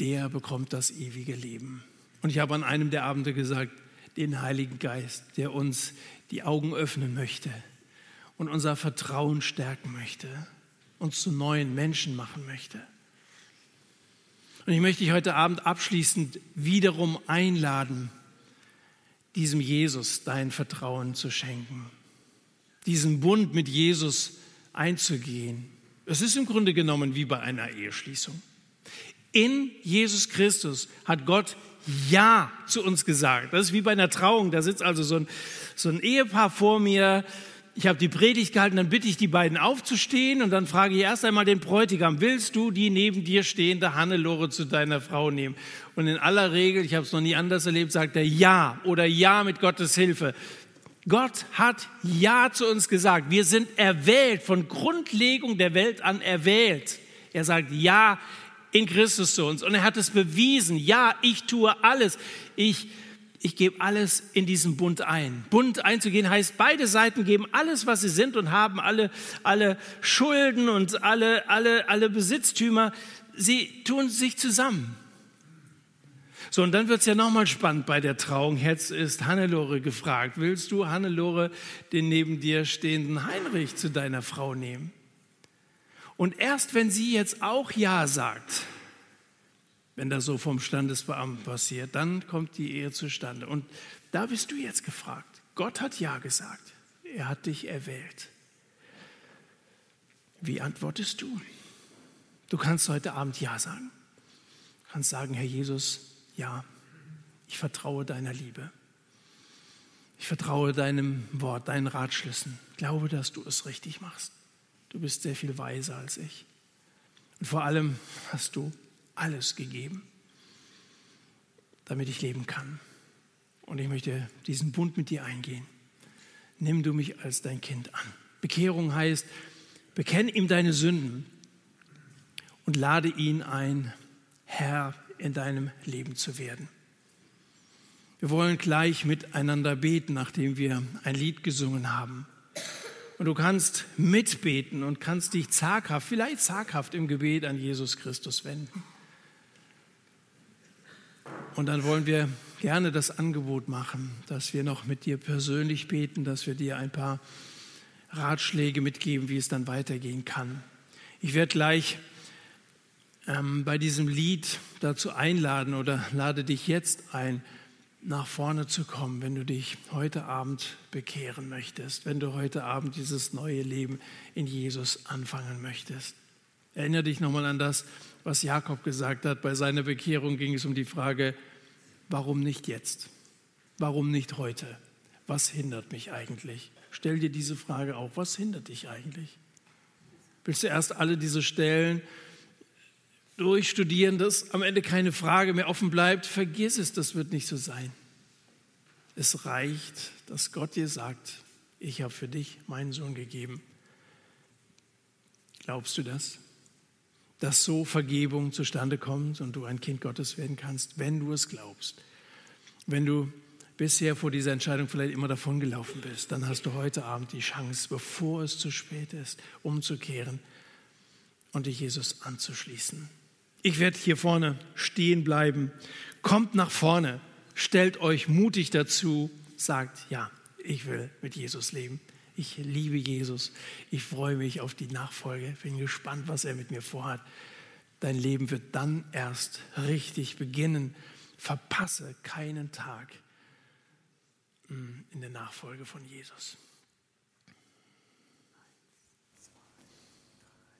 der bekommt das ewige Leben. Und ich habe an einem der Abende gesagt, den Heiligen Geist, der uns die Augen öffnen möchte und unser Vertrauen stärken möchte, uns zu neuen Menschen machen möchte. Und ich möchte dich heute Abend abschließend wiederum einladen, diesem Jesus dein Vertrauen zu schenken, diesen Bund mit Jesus einzugehen. Es ist im Grunde genommen wie bei einer Eheschließung. In Jesus Christus hat Gott Ja zu uns gesagt. Das ist wie bei einer Trauung. Da sitzt also so ein, so ein Ehepaar vor mir, ich habe die Predigt gehalten, dann bitte ich die beiden aufzustehen und dann frage ich erst einmal den Bräutigam, willst du die neben dir stehende Hannelore zu deiner Frau nehmen? Und in aller Regel, ich habe es noch nie anders erlebt, sagt er ja oder ja mit Gottes Hilfe. Gott hat ja zu uns gesagt. Wir sind erwählt, von Grundlegung der Welt an erwählt. Er sagt ja in Christus zu uns und er hat es bewiesen. Ja, ich tue alles. Ich ich gebe alles in diesen Bund ein. Bund einzugehen heißt, beide Seiten geben alles, was sie sind und haben alle, alle Schulden und alle, alle, alle Besitztümer. Sie tun sich zusammen. So, und dann wird es ja nochmal spannend bei der Trauung. Jetzt ist Hannelore gefragt, willst du, Hannelore, den neben dir stehenden Heinrich zu deiner Frau nehmen? Und erst wenn sie jetzt auch Ja sagt, wenn das so vom Standesbeamten passiert, dann kommt die Ehe zustande. Und da bist du jetzt gefragt. Gott hat Ja gesagt. Er hat dich erwählt. Wie antwortest du? Du kannst heute Abend Ja sagen. Du kannst sagen, Herr Jesus, ja, ich vertraue deiner Liebe. Ich vertraue deinem Wort, deinen Ratschlüssen. Ich glaube, dass du es richtig machst. Du bist sehr viel weiser als ich. Und vor allem hast du alles gegeben, damit ich leben kann. Und ich möchte diesen Bund mit dir eingehen. Nimm du mich als dein Kind an. Bekehrung heißt, bekenn ihm deine Sünden und lade ihn ein, Herr in deinem Leben zu werden. Wir wollen gleich miteinander beten, nachdem wir ein Lied gesungen haben. Und du kannst mitbeten und kannst dich zaghaft, vielleicht zaghaft im Gebet an Jesus Christus wenden. Und dann wollen wir gerne das Angebot machen, dass wir noch mit dir persönlich beten, dass wir dir ein paar Ratschläge mitgeben, wie es dann weitergehen kann. Ich werde gleich ähm, bei diesem Lied dazu einladen oder lade dich jetzt ein, nach vorne zu kommen, wenn du dich heute Abend bekehren möchtest, wenn du heute Abend dieses neue Leben in Jesus anfangen möchtest. Erinnere dich nochmal an das, was Jakob gesagt hat. Bei seiner Bekehrung ging es um die Frage, warum nicht jetzt? Warum nicht heute? Was hindert mich eigentlich? Stell dir diese Frage auch. Was hindert dich eigentlich? Willst du erst alle diese Stellen durchstudieren, dass am Ende keine Frage mehr offen bleibt? Vergiss es, das wird nicht so sein. Es reicht, dass Gott dir sagt, ich habe für dich meinen Sohn gegeben. Glaubst du das? Dass so Vergebung zustande kommt und du ein Kind Gottes werden kannst, wenn du es glaubst. Wenn du bisher vor dieser Entscheidung vielleicht immer davon gelaufen bist, dann hast du heute Abend die Chance, bevor es zu spät ist, umzukehren und dich Jesus anzuschließen. Ich werde hier vorne stehen bleiben. Kommt nach vorne, stellt euch mutig dazu, sagt, ja, ich will mit Jesus leben. Ich liebe Jesus. Ich freue mich auf die Nachfolge. Bin gespannt, was er mit mir vorhat. Dein Leben wird dann erst richtig beginnen. Verpasse keinen Tag mm, in der Nachfolge von Jesus.